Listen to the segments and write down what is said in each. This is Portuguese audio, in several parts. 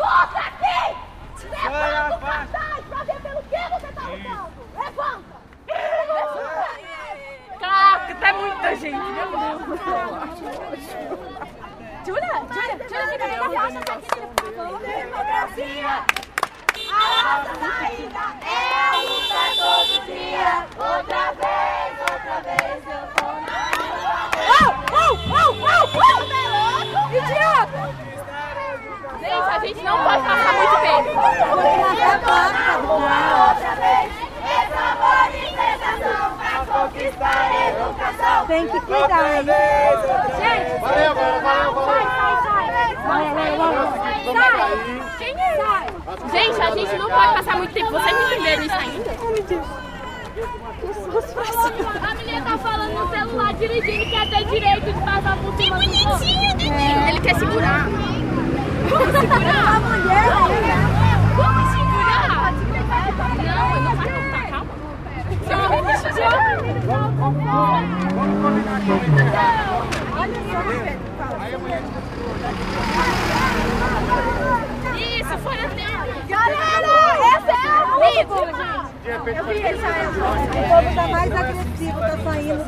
volta aqui! Levanta o cartaz pra ver pelo que você tá lutando! Levanta! Levanta! Caraca, tá muita gente, meu Deus! Júlia, Júlia, Júlia, fica aí na faixa, tá aqui, Vamos democracia! A nossa saída é a luta todo dia! Outra Gente, a gente não pode passar muito tempo. Eu tô na rua outra vez. Essa manifestação pra conquistar a educação. Tem que cuidar, hein? Gente, Valeu, valeu, valeu, valeu. sai, sai. Vai, vai, vai. Sai. Quem sai? Gente, a gente não pode passar muito tempo. Vocês não entenderam isso ainda? A menina tá falando no celular, dirigindo, quer ter direito de passar por cima Que bonitinho, Denil. Ele quer segurar. Vamos segurar? A mulher, Vamos segurar? Não, eu não vai cortar, calma. Não, bicho Isso, foi a tempo. Galera, esse é o Vídeo, vídeo. gente. De repente, O povo tá mais agressivo, tá saindo.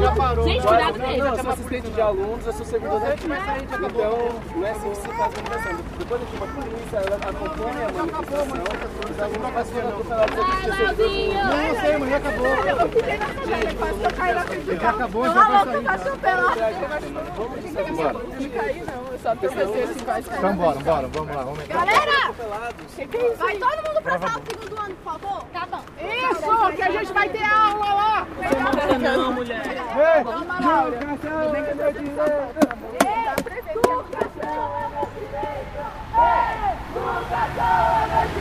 já parou. Gente, cuidado Não, mesmo. eu sou assistente de alunos, eu sou servidor daqui. Então, não é assim que se faz a. Depois a gente vai a polícia, ela acompanha a manifestação. Os alunos vai esses Leozinho. Não sei, mulher acabou. Já acabou, já vai sair. Então bora, bora, vamos lá. Galera, vai todo mundo passar o segundo ano, por favor? Tá bom. Isso, que a gente vai ter aula lá. Não, não, mulher. Toma, Laura. Educação é nosso direito. Educação é nosso